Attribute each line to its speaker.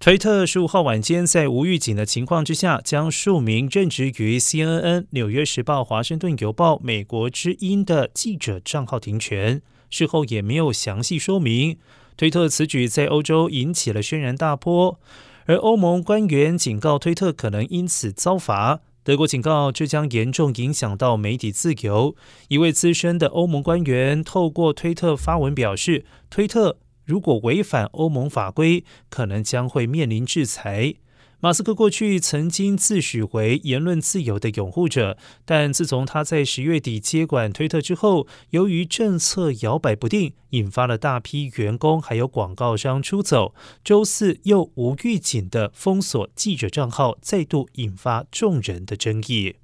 Speaker 1: 推特十五号晚间在无预警的情况之下，将数名任职于 CNN、纽约时报、华盛顿邮报、美国之音的记者账号停权。事后也没有详细说明。推特此举在欧洲引起了轩然大波，而欧盟官员警告推特可能因此遭罚。德国警告这将严重影响到媒体自由。一位资深的欧盟官员透过推特发文表示，推特。如果违反欧盟法规，可能将会面临制裁。马斯克过去曾经自诩为言论自由的拥护者，但自从他在十月底接管推特之后，由于政策摇摆不定，引发了大批员工还有广告商出走。周四又无预警的封锁记者账号，再度引发众人的争议。